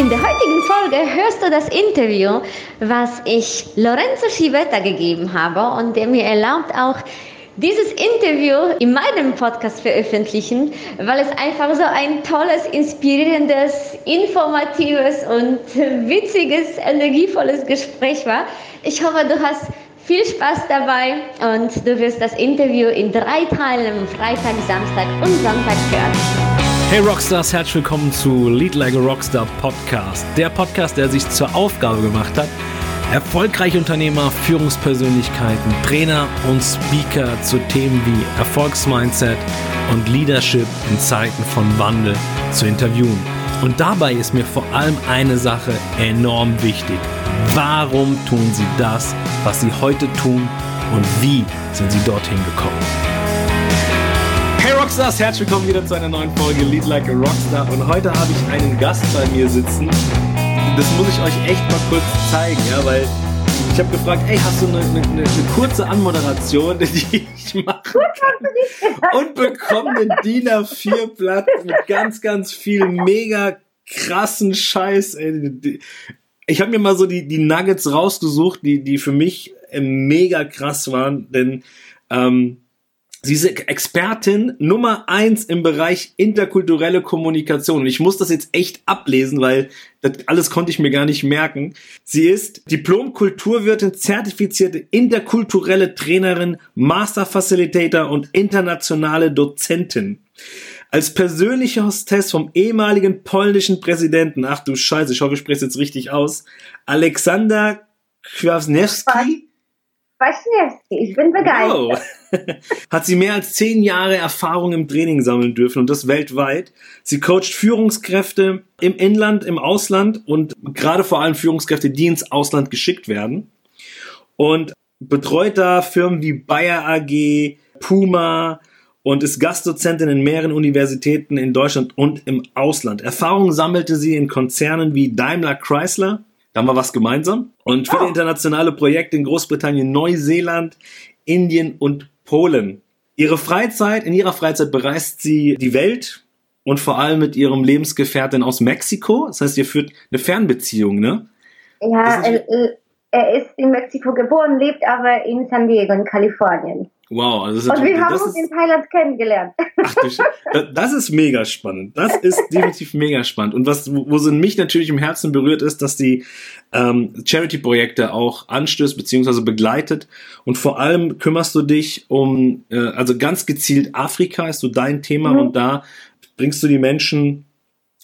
In der heutigen Folge hörst du das Interview, was ich Lorenzo Schibetta gegeben habe und der mir erlaubt auch dieses Interview in meinem Podcast veröffentlichen, weil es einfach so ein tolles, inspirierendes, informatives und witziges, energievolles Gespräch war. Ich hoffe, du hast viel Spaß dabei und du wirst das Interview in drei Teilen am Freitag, Samstag und Sonntag hören. Hey Rockstars, herzlich willkommen zu Lead Like a Rockstar Podcast. Der Podcast, der sich zur Aufgabe gemacht hat, erfolgreiche Unternehmer, Führungspersönlichkeiten, Trainer und Speaker zu Themen wie Erfolgsmindset und Leadership in Zeiten von Wandel zu interviewen. Und dabei ist mir vor allem eine Sache enorm wichtig. Warum tun sie das, was sie heute tun und wie sind sie dorthin gekommen? Rockstars, herzlich willkommen wieder zu einer neuen Folge Lead Like a Rockstar. Und heute habe ich einen Gast bei mir sitzen. Das muss ich euch echt mal kurz zeigen, ja, weil ich habe gefragt, ey, hast du eine, eine, eine kurze Anmoderation, die ich mache? Und bekomme einen DIN A4-Blatt mit ganz, ganz viel mega krassen Scheiß. Ey. Ich habe mir mal so die, die Nuggets rausgesucht, die, die für mich äh, mega krass waren, denn ähm, Sie ist Expertin Nummer eins im Bereich interkulturelle Kommunikation. Und ich muss das jetzt echt ablesen, weil das alles konnte ich mir gar nicht merken. Sie ist Diplom-Kulturwirtin, zertifizierte interkulturelle Trainerin, Master Facilitator und internationale Dozentin. Als persönliche Hostess vom ehemaligen polnischen Präsidenten, ach du Scheiße, ich hoffe, ich spreche es jetzt richtig aus, Aleksander Kwasniewski. Waschniewski, ich bin begeistert. Wow. Hat sie mehr als zehn Jahre Erfahrung im Training sammeln dürfen und das weltweit. Sie coacht Führungskräfte im Inland, im Ausland und gerade vor allem Führungskräfte, die ins Ausland geschickt werden. Und betreut da Firmen wie Bayer AG, Puma und ist Gastdozentin in mehreren Universitäten in Deutschland und im Ausland. Erfahrung sammelte sie in Konzernen wie Daimler Chrysler, da haben wir was gemeinsam. Und viele internationale Projekte in Großbritannien, Neuseeland, Indien und Polen. Ihre Freizeit, in ihrer Freizeit bereist sie die Welt und vor allem mit ihrem Lebensgefährten aus Mexiko. Das heißt, ihr führt eine Fernbeziehung, ne? Ja, ist- er, er ist in Mexiko geboren, lebt aber in San Diego in Kalifornien. Wow, also das ist Und wir haben uns in Thailand kennengelernt. ach, das- ist mega spannend. Das ist definitiv mega spannend. Und was, wo sie mich natürlich im Herzen berührt, ist, dass die ähm, Charity-Projekte auch anstößt bzw. begleitet. Und vor allem kümmerst du dich um, äh, also ganz gezielt Afrika ist so dein Thema Mhm. und da bringst du die Menschen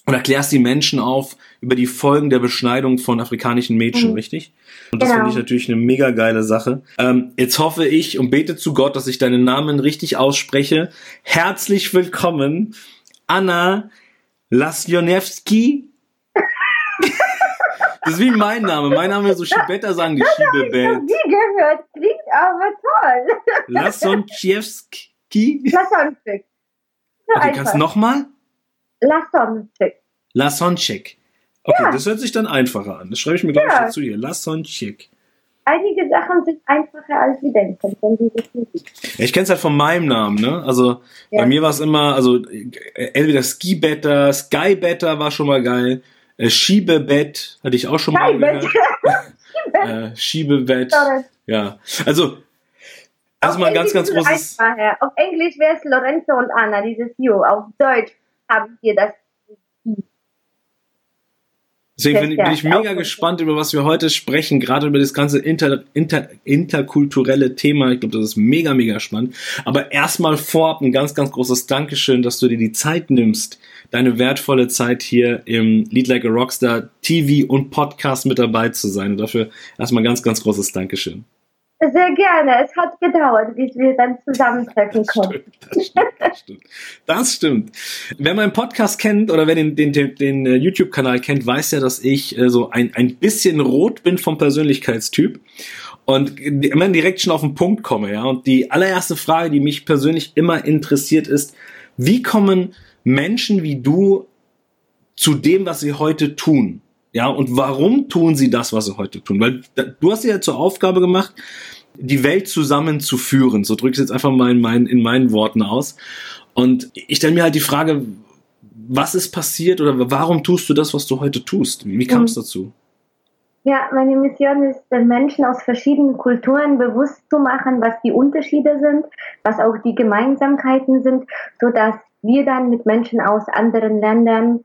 und erklärst die Menschen auf über die Folgen der Beschneidung von afrikanischen Mädchen, Mhm. richtig? Und das Genau. finde ich natürlich eine mega geile Sache. Ähm, jetzt hoffe ich und bete zu Gott, dass ich deinen Namen richtig ausspreche. Herzlich willkommen, Anna Lasjonewski. Das ist wie mein Name. Mein Name ist so Schibetta, sagen die Schiebebett. Nie gehört, klingt aber toll. Lasonczewski. Lasonczyk. So Okay, kannst du nochmal? Lasonczyk. Lasonczyk. Okay, Ja. das hört sich dann einfacher an. Das schreibe ich mir gleich Ja. dazu hier. Lasonczyk. Einige Sachen sind einfacher als wir denken, wenn sie nicht ich kenne es halt von meinem Namen, ne? Also Ja. bei mir war es immer, also entweder Skibetter, Skybetter war schon mal geil, äh, Schiebebett hatte ich auch schon mal gehört. Äh, Schiebebett. Sorry. Ja. Also, also mal ein ganz, ganz Englisch großes. einfacher. Auf Englisch wäre es Lorenzo und Anna, dieses You. Auf Deutsch haben wir das. Deswegen bin, ich- bin ich mega gespannt, über was wir heute sprechen, gerade über das ganze inter, inter, interkulturelle Thema. Ich glaube, das ist mega, mega spannend. Aber erstmal vorab ein ganz, ganz großes Dankeschön, dass du dir die Zeit nimmst, deine wertvolle Zeit hier im Lead Like a Rockstar TV und Podcast mit dabei zu sein. Und dafür erstmal ganz, ganz großes Dankeschön. Sehr gerne. Es hat gedauert, bis wir dann zusammentreffen konnten. Das stimmt, das stimmt, das stimmt. Wer meinen Podcast kennt oder wer den, den, den, den äh, YouTube-Kanal kennt, weiß ja, dass ich äh, so ein, ein bisschen rot bin vom Persönlichkeitstyp und immer direkt schon auf den Punkt komme. Ja? Und die allererste Frage, die mich persönlich immer interessiert, ist, wie kommen Menschen wie du zu dem, was sie heute tun? Ja, und warum tun sie das, was sie heute tun? Weil du hast ja zur Aufgabe gemacht, die Welt zusammenzuführen. So drücke ich es jetzt einfach mal in meinen, in meinen Worten aus. Und ich stelle mir halt die Frage, was ist passiert oder warum tust du das, was du heute tust? Wie kam es mhm. dazu? Ja, meine Mission ist, den Menschen aus verschiedenen Kulturen bewusst zu machen, was die Unterschiede sind, was auch die Gemeinsamkeiten sind, so dass wir dann mit Menschen aus anderen Ländern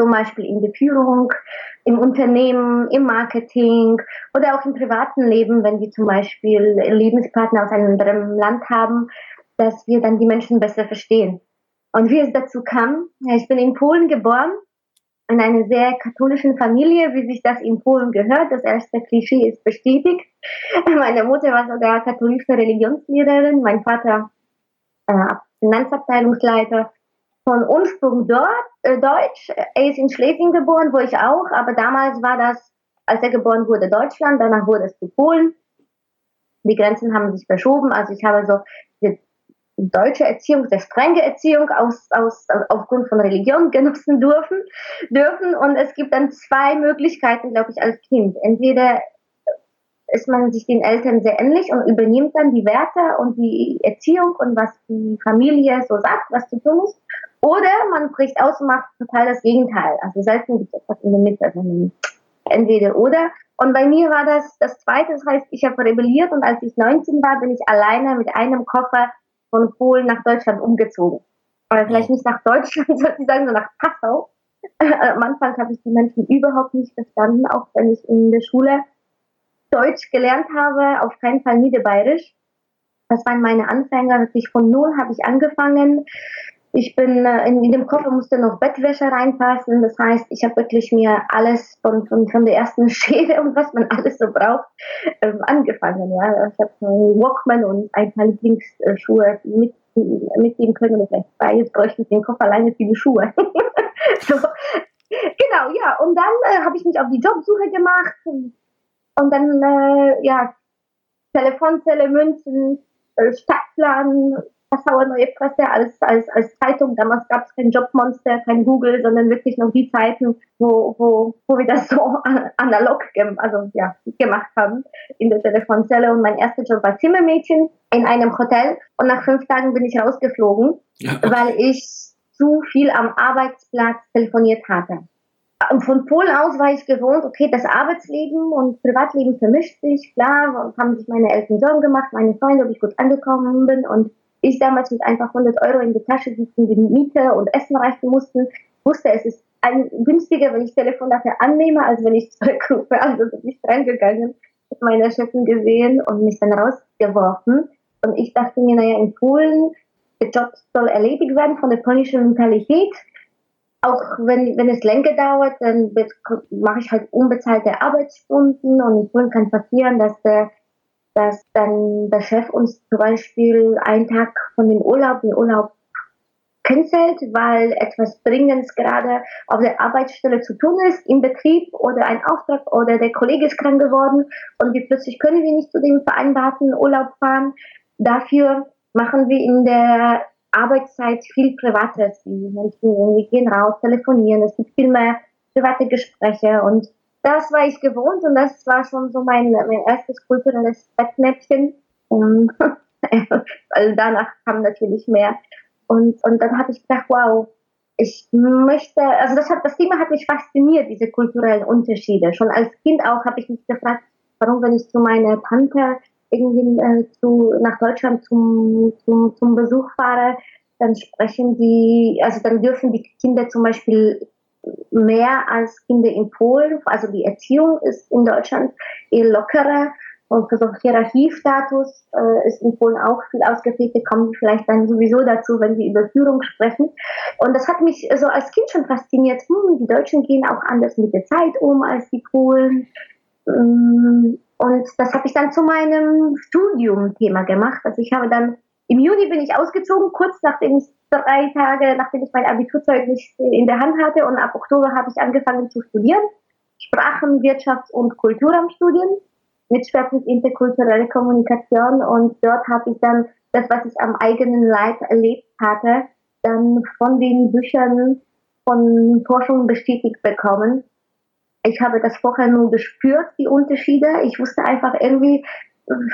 zum Beispiel in der Führung, im Unternehmen, im Marketing oder auch im privaten Leben, wenn wir zum Beispiel Lebenspartner aus einem anderen Land haben, dass wir dann die Menschen besser verstehen. Und wie es dazu kam, ich bin in Polen geboren, in einer sehr katholischen Familie, wie sich das in Polen gehört. Das erste Klischee ist bestätigt. Meine Mutter war sogar katholische Religionslehrerin, mein Vater äh, Finanzabteilungsleiter von Ursprung dort, äh, Deutsch. Er ist in Schlesien geboren, wo ich auch, aber damals war das, als er geboren wurde, Deutschland, danach wurde es zu Polen. Die Grenzen haben sich verschoben, also ich habe so die deutsche Erziehung, sehr strenge Erziehung aus, aus, aufgrund von Religion genossen dürfen, dürfen. Und es gibt dann zwei Möglichkeiten, glaube ich, als Kind. Entweder ist man sich den Eltern sehr ähnlich und übernimmt dann die Werte und die Erziehung und was die Familie so sagt, was zu tun ist. Oder man bricht aus und macht total das Gegenteil. Also selten gibt es etwas in der Mitte, entweder oder. Und bei mir war das das Zweite, das heißt, ich habe rebelliert und als ich 19 war, bin ich alleine mit einem Koffer von Polen nach Deutschland umgezogen. Oder vielleicht nicht nach Deutschland, sozusagen, sondern nach Passau. Am Anfang habe ich die Menschen überhaupt nicht verstanden, auch wenn ich in der Schule Deutsch gelernt habe, auf keinen Fall Niederbayerisch. Das waren meine Anfänger, wirklich von Null habe ich angefangen. Ich bin äh, in, in dem Koffer musste noch Bettwäsche reinpassen. Das heißt, ich habe wirklich mir alles von, von, von der ersten Schere und was man alles so braucht ähm, angefangen. Ja, ich habe einen Walkman und ein paar Lieblingsschuhe mit mitgeben können. Vielleicht zwei, jetzt bräuchte ich den Koffer alleine für die Schuhe. so. Genau, ja. Und dann äh, habe ich mich auf die Jobsuche gemacht und dann, äh, ja, Telefonzelle, Münzen, äh, Stadtplan, Passauer Neue Presse als, als, als Zeitung. Damals gab es kein Jobmonster, kein Google, sondern wirklich noch die Zeiten, wo, wo, wo wir das so analog also, ja, gemacht haben in der Telefonzelle. Und mein erster Job war Zimmermädchen in einem Hotel. Und nach fünf Tagen bin ich rausgeflogen, ja. weil ich zu viel am Arbeitsplatz telefoniert hatte. Von Polen aus war ich gewohnt, okay, das Arbeitsleben und Privatleben vermischt sich, klar, haben sich meine Eltern Sorgen gemacht, meine Freunde, ob ich gut angekommen bin und ich damals mit einfach 100 Euro in die Tasche sitzen, die Miete und Essen reichen mussten, wusste, es ist ein, günstiger, wenn ich Telefon dafür annehme, als wenn ich zurückrufe. Also bin ich reingegangen, hat meine Chefin gesehen und mich dann rausgeworfen. Und ich dachte mir, naja, in Polen, der Job soll erledigt werden von der polnischen Mentalität. Auch wenn, wenn es länger dauert, dann mache ich halt unbezahlte Arbeitsstunden und in Polen kann passieren, dass der dass dann der Chef uns zum Beispiel einen Tag von dem Urlaub, den Urlaub cancelt, weil etwas Dringendes gerade auf der Arbeitsstelle zu tun ist, im Betrieb oder ein Auftrag oder der Kollege ist krank geworden und wir plötzlich können wir nicht zu dem vereinbarten Urlaub fahren. Dafür machen wir in der Arbeitszeit viel Privates. Wir gehen raus, telefonieren, es gibt viel mehr private Gespräche und das war ich gewohnt und das war schon so mein, mein erstes kulturelles Fettnäpfchen. Und also danach kam natürlich mehr. Und, und dann habe ich gedacht, wow, ich möchte, also das hat, das Thema hat mich fasziniert, diese kulturellen Unterschiede. Schon als Kind auch habe ich mich gefragt, warum, wenn ich zu meiner Tante irgendwie äh, zu, nach Deutschland zum, zum, zum Besuch fahre, dann sprechen die, also dann dürfen die Kinder zum Beispiel mehr als Kinder in Polen. Also die Erziehung ist in Deutschland eher lockerer und so Hierarchiestatus äh, ist in Polen auch viel ausgeprägt. Da kommen vielleicht dann sowieso dazu, wenn wir über Führung sprechen. Und das hat mich so als Kind schon fasziniert. Hm, die Deutschen gehen auch anders mit der Zeit um als die Polen. Ähm, Und das habe ich dann zu meinem Studium-Thema gemacht. Also ich habe dann im Juni bin ich ausgezogen, kurz nachdem ich drei Tage, nachdem ich mein Abiturzeugnis in der Hand hatte und ab Oktober habe ich angefangen zu studieren. Sprachen, Wirtschafts- und Kulturamtsstudien mit Schwerpunkt interkulturelle Kommunikation und dort habe ich dann das, was ich am eigenen Leib erlebt hatte, dann von den Büchern von Forschung bestätigt bekommen. Ich habe das vorher nur gespürt, die Unterschiede. Ich wusste einfach irgendwie,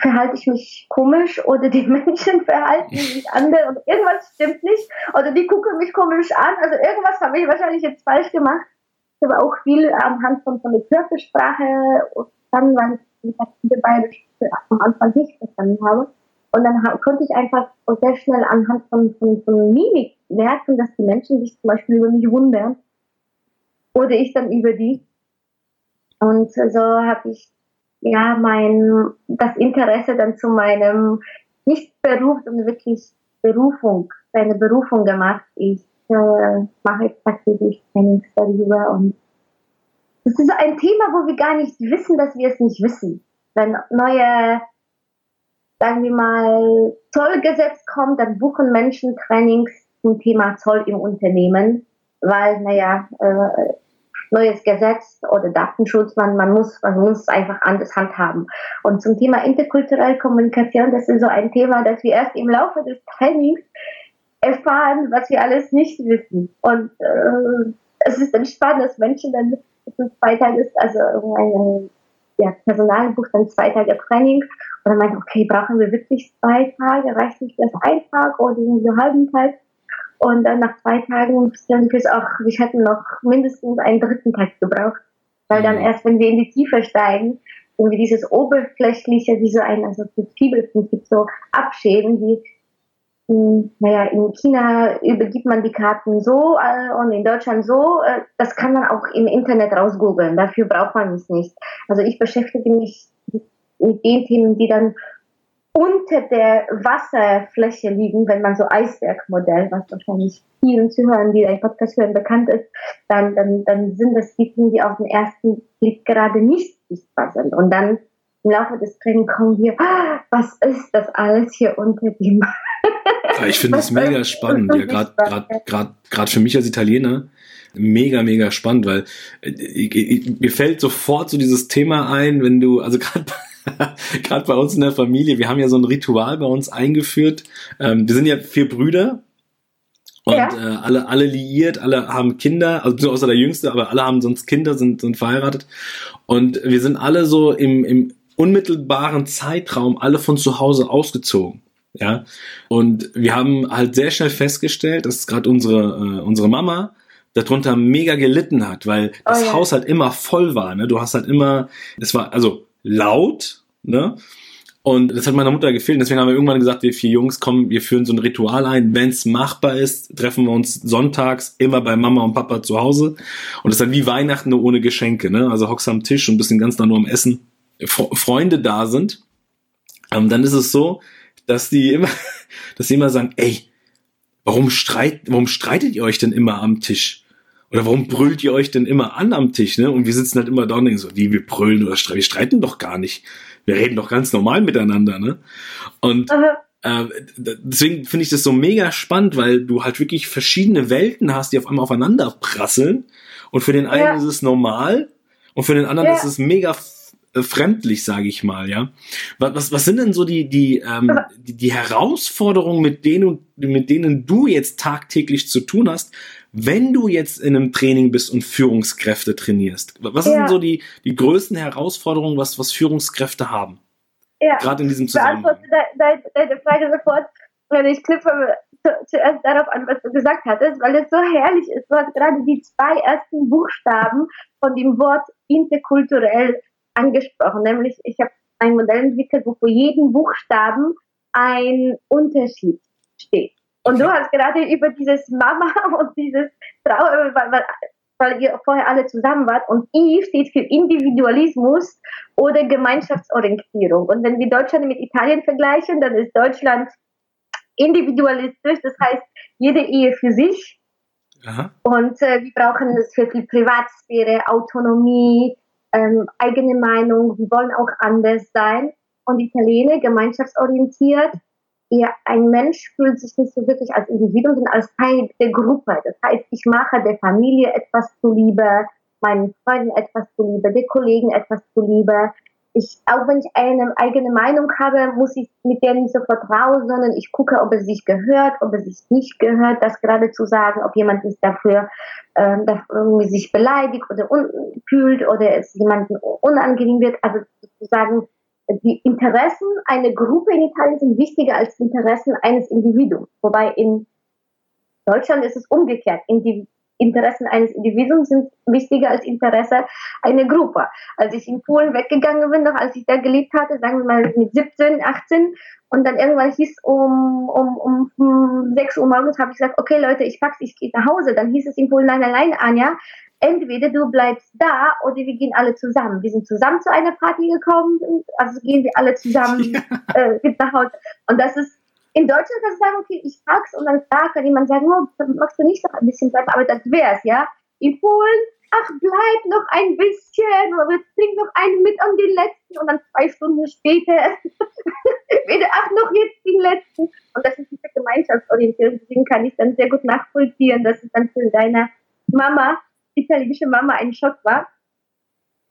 verhalte ich mich komisch oder die Menschen verhalten sich anders und irgendwas stimmt nicht oder die gucken mich komisch an. Also irgendwas habe ich wahrscheinlich jetzt falsch gemacht. Ich habe auch viel anhand von, von der Körpersprache und dann, weil ich viele beide am Anfang nicht verstanden habe. Und dann konnte ich einfach sehr schnell anhand von, von, von Mimik merken, dass die Menschen sich zum Beispiel über mich wundern. Oder ich dann über die. Und so habe ich ja mein das Interesse dann zu meinem nicht Beruf, sondern wirklich Berufung, eine Berufung gemacht. Ich äh, mache jetzt tagtäglich Trainings darüber und das ist ein Thema, wo wir gar nicht wissen, dass wir es nicht wissen. Wenn neue, sagen wir mal, Zollgesetz kommt, dann buchen Menschen Trainings zum Thema Zoll im Unternehmen, weil, naja, äh, neues Gesetz oder Datenschutz, man, man muss, man muss einfach anders handhaben. Und zum Thema interkulturelle Kommunikation, das ist so ein Thema, das wir erst im Laufe des Trainings erfahren, was wir alles nicht wissen. Und äh, es ist dann spannend, dass Menschen dann zwei Tage, also ein ja, Personal bucht dann zwei Tage Training und dann meint, okay, brauchen wir wirklich zwei Tage, reicht nicht das ein Tag oder einen halben Tag? Und dann nach zwei Tagen stellen wir auch, wir hätten noch mindestens einen dritten Tag gebraucht. Weil dann mhm. erst, wenn wir in die Tiefe steigen, wenn wir dieses oberflächliche, wie so ein, also das Fibelprinzip so abschälen, wie, hm, naja, in China übergibt man die Karten so äh, und in Deutschland so, äh, das kann man auch im Internet rausgoogeln, dafür braucht man es nicht. Also ich beschäftige mich mit den Themen, die dann unter der Wasserfläche liegen, wenn man so Eisbergmodell, was wahrscheinlich vielen Zuhörern, die ein Podcast hören, bekannt ist, dann, dann, dann sind das die Dinge, die auf den ersten Blick gerade nicht sichtbar sind. Und dann im Laufe des Trainings kommen wir, ah, was ist das alles hier unter dem? Ja, ich finde es mega spannend, ja, gerade für mich als Italiener mega, mega spannend, weil äh, mir fällt sofort so dieses Thema ein, wenn du, also gerade gerade bei uns in der Familie, wir haben ja so ein Ritual bei uns eingeführt. Ähm, wir sind ja vier Brüder und ja. äh, alle, alle liiert, alle haben Kinder, also außer der Jüngste, aber alle haben sonst Kinder, sind, sind verheiratet. Und wir sind alle so im, im unmittelbaren Zeitraum alle von zu Hause ausgezogen. Ja. Und wir haben halt sehr schnell festgestellt, dass gerade unsere, äh, unsere Mama darunter mega gelitten hat, weil das oh, ja. Haus halt immer voll war. Ne? Du hast halt immer, es war, also laut, ne? Und das hat meiner Mutter gefehlt. Deswegen haben wir irgendwann gesagt, wir vier Jungs kommen, wir führen so ein Ritual ein. Wenn es machbar ist, treffen wir uns sonntags immer bei Mama und Papa zu Hause. Und das ist dann wie Weihnachten nur ohne Geschenke. Ne? Also hockst am Tisch und bist den ganzen Tag nur am Essen. Freunde da sind. Ähm, dann ist es so, dass die immer, dass die immer sagen, ey, warum streit, warum streitet ihr euch denn immer am Tisch? Oder warum brüllt ihr euch denn immer an am Tisch, ne? Und wir sitzen halt immer da und denken so, wie wir brüllen oder streiten. Wir streiten doch gar nicht. Wir reden doch ganz normal miteinander, ne? Und äh, deswegen finde ich das so mega spannend, weil du halt wirklich verschiedene Welten hast, die auf einmal aufeinander prasseln. Und für den einen ja. ist es normal und für den anderen ja. ist es mega äh, fremdlich, sage ich mal, ja. Was, was sind denn so die, die, ähm, die, die Herausforderungen, mit denen, mit denen du jetzt tagtäglich zu tun hast, wenn du jetzt in einem Training bist und Führungskräfte trainierst, was ja. sind so die, die größten Herausforderungen, was, was Führungskräfte haben? Ja. Gerade in diesem Zusammenhang. Ich beantworte deine Frage sofort und ich knüpfe zuerst darauf an, was du gesagt hattest, weil es so herrlich ist. Du hast gerade die zwei ersten Buchstaben von dem Wort interkulturell angesprochen, nämlich ich habe ein Modell entwickelt, wo für jeden Buchstaben ein Unterschied steht. Und du hast gerade über dieses Mama und dieses Frau, weil, weil, weil ihr vorher alle zusammen wart und I steht für Individualismus oder Gemeinschaftsorientierung. Und wenn wir Deutschland mit Italien vergleichen, dann ist Deutschland individualistisch, das heißt jede Ehe für sich. Aha. Und äh, wir brauchen sehr viel Privatsphäre, Autonomie, ähm, eigene Meinung, wir wollen auch anders sein. Und Italiener, gemeinschaftsorientiert, ja, ein Mensch fühlt sich nicht so wirklich als Individuum, sondern als Teil der Gruppe. Das heißt, ich mache der Familie etwas zuliebe, meinen Freunden etwas zuliebe, den Kollegen etwas zuliebe. Ich, auch wenn ich eine eigene Meinung habe, muss ich mit der nicht so vertrauen, sondern ich gucke, ob es sich gehört, ob es sich nicht gehört, das gerade zu sagen, ob jemand sich dafür, ähm, dafür sich beleidigt oder fühlt oder es jemandem unangenehm wird. Also sozusagen die Interessen einer Gruppe in Italien sind wichtiger als die Interessen eines Individuums. Wobei in Deutschland ist es umgekehrt. Interessen eines Individuums sind wichtiger als Interesse einer Gruppe. Als ich in Polen weggegangen bin, noch als ich da gelebt hatte, sagen wir mal mit 17, 18, und dann irgendwann hieß um, um, um 6 Uhr morgens, habe ich gesagt, okay Leute, ich pack's, ich gehe nach Hause. Dann hieß es in Polen, nein, allein, Anja, entweder du bleibst da oder wir gehen alle zusammen. Wir sind zusammen zu einer Party gekommen, also gehen wir alle zusammen ja. äh, nach Hause. Und das ist in Deutschland kannst du sagen, okay, ich frag's und dann fragt kann jemand sagen, oh, magst du nicht noch ein bisschen bleiben, aber das wär's, ja. In Polen, ach, bleib noch ein bisschen, oder trink noch einen mit an den letzten und dann zwei Stunden später wieder, ach, noch jetzt den letzten. Und das ist diese Gemeinschaftsorientierung, deswegen kann ich dann sehr gut nachvollziehen, dass es dann für deine Mama italienische Mama ein Schock war.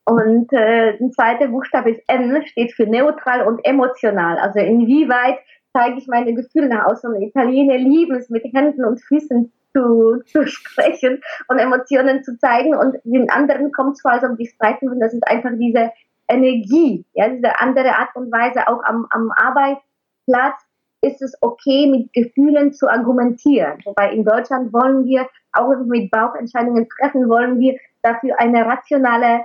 Und äh, ein zweiter Buchstabe ist M, steht für neutral und emotional. Also inwieweit zeige ich meine Gefühle nach außen. Und Italiener lieben es, mit Händen und Füßen zu, zu sprechen und Emotionen zu zeigen. Und den anderen kommt es vor, als ob die streiten würden. Das ist einfach diese Energie, ja, diese andere Art und Weise auch am, am Arbeitsplatz ist es okay, mit Gefühlen zu argumentieren. Wobei in Deutschland wollen wir auch mit Bauchentscheidungen treffen, wollen wir dafür eine rationale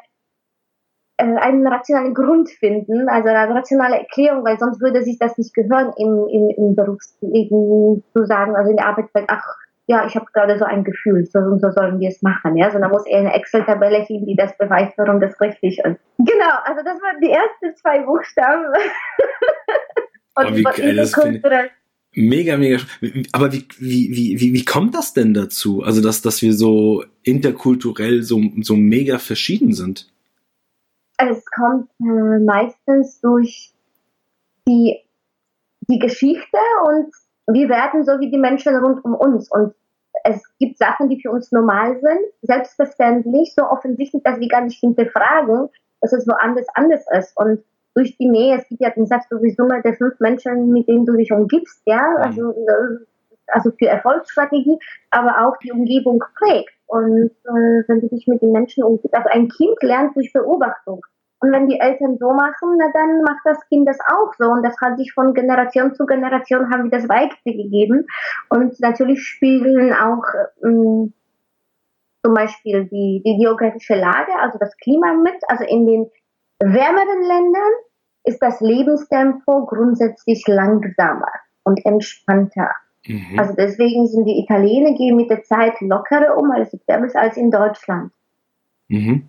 einen rationalen Grund finden, also eine rationale Erklärung, weil sonst würde sich das nicht gehören im, im, im Berufsleben zu sagen, also in der Arbeitswelt, ach ja, ich habe gerade so ein Gefühl, so und so sollen wir es machen, ja, sondern muss eher eine Excel-Tabelle geben, die das beweist, warum das richtig ist. Genau, also das waren die ersten zwei Buchstaben. und wie geil, das Mega, mega. Aber wie, wie, wie, wie kommt das denn dazu? Also, dass, dass wir so interkulturell so, so mega verschieden sind? Es kommt äh, meistens durch die, die Geschichte und wir werden so wie die Menschen rund um uns. Und es gibt Sachen, die für uns normal sind, selbstverständlich, so offensichtlich, dass wir gar nicht hinterfragen, dass es woanders anders ist. Und durch die Nähe, es gibt ja den Satz, du bist Summe der fünf Menschen, mit denen du dich umgibst, ja, mhm. also, äh, also für Erfolgsstrategie, aber auch die Umgebung prägt. Und äh, wenn du dich mit den Menschen umgibst, also ein Kind lernt durch Beobachtung. Und wenn die Eltern so machen, na dann macht das Kind das auch so. Und das hat sich von Generation zu Generation haben wir das weitergegeben. Und natürlich spielen auch ähm, zum Beispiel die, die geografische Lage, also das Klima mit. Also in den wärmeren Ländern ist das Lebenstempo grundsätzlich langsamer und entspannter. Mhm. Also deswegen sind die Italiener gehen mit der Zeit lockerer um, als als in Deutschland. Mhm.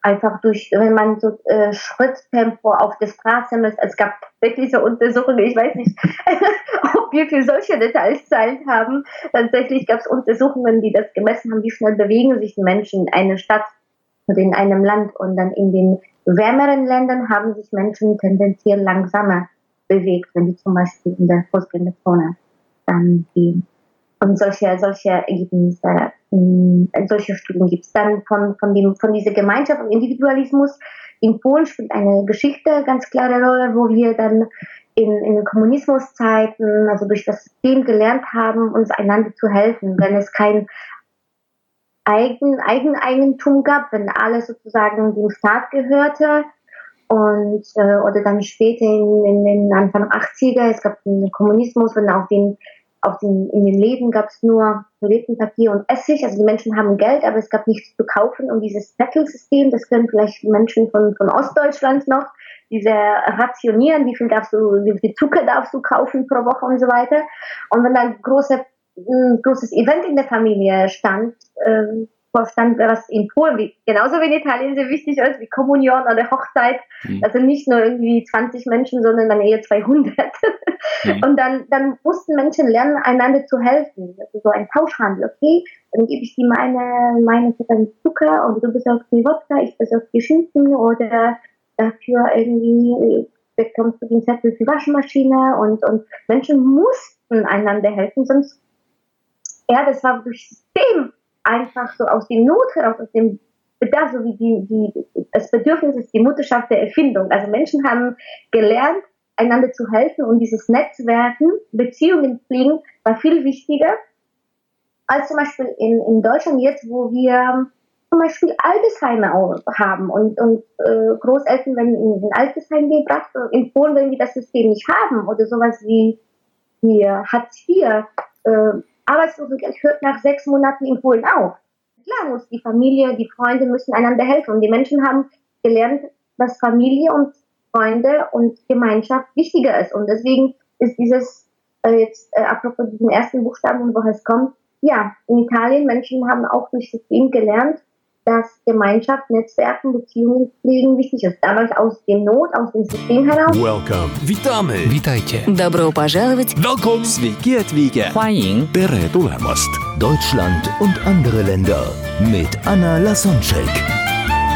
Einfach durch, wenn man so äh, Schritttempo auf der Straße misst. Es gab wirklich so Untersuchungen, ich weiß nicht, ob wir für solche Details Zeit haben. Tatsächlich gab es Untersuchungen, die das gemessen haben, wie schnell bewegen sich die Menschen in einer Stadt oder in einem Land und dann in den wärmeren Ländern haben sich Menschen tendenziell langsamer bewegt, wenn die zum Beispiel in der Fußgängerzone dann gehen. Und solche, solche Ergebnisse, äh, solche Studien gibt es dann von, von, dem, von dieser Gemeinschaft und Individualismus. In Polen spielt eine Geschichte ganz klare Rolle, wo wir dann in, in Kommunismuszeiten, also durch das System gelernt haben, uns einander zu helfen, wenn es kein Eigen, Eigeneigentum gab, wenn alles sozusagen dem Staat gehörte. Und äh, oder dann später in, in den Anfang 80er, es gab den Kommunismus und auf den, auf den, in den Läden gab es nur Toilettenpapier und Essig. Also die Menschen haben Geld, aber es gab nichts zu kaufen. Und dieses Zettelsystem, das können vielleicht Menschen von, von Ostdeutschland noch, diese Rationieren, wie viel darfst du, wie viel Zucker darfst du kaufen pro Woche und so weiter. Und wenn dann große ein großes Event in der Familie stand, ähm, stand, was in Polen wie, genauso wie in Italien sehr wichtig ist, wie Kommunion oder Hochzeit. Mhm. Also nicht nur irgendwie 20 Menschen, sondern dann eher 200. Mhm. Und dann, dann mussten Menschen lernen, einander zu helfen. Also so ein Tauschhandel, okay? dann gebe ich dir meine, meine Zucker und du besorgst die Wodka, ich besorge die Schinken oder dafür irgendwie bekommst du den Zettel für Waschmaschine und, und Menschen mussten einander helfen, sonst, ja, das war durch System einfach so aus dem Not heraus, aus dem Bedarf, so wie die, die, das Bedürfnis ist die Mutterschaft der Erfindung. Also Menschen haben gelernt, einander zu helfen und dieses Netzwerken, Beziehungen pflegen, war viel wichtiger als zum Beispiel in, in Deutschland jetzt, wo wir zum Beispiel Altersheime haben und, und äh, Großeltern werden in, in Altersheim gebracht. In Polen, wenn wir das System nicht haben oder sowas wie hier Hartz IV, äh, Arbeitslosengeld hört nach sechs Monaten in Polen auf. Klar muss die Familie, die Freunde müssen einander helfen. Und die Menschen haben gelernt, dass Familie und Freunde und Gemeinschaft wichtiger ist. Und deswegen ist dieses äh, jetzt äh, apropos diesem ersten Buchstaben und woher es kommt, ja, in Italien Menschen haben auch durch System gelernt, dass Gemeinschaft, Netzwerken, Beziehungen pflegen wichtig ist. Damals aus dem Not, aus dem System heraus. Welcome. Witamy! Witajcie. Добро пожаловать! Welcome! Sveiki atvykę. 欢迎 Tere tulemast! Deutschland und andere Länder mit Anna Lasonczek.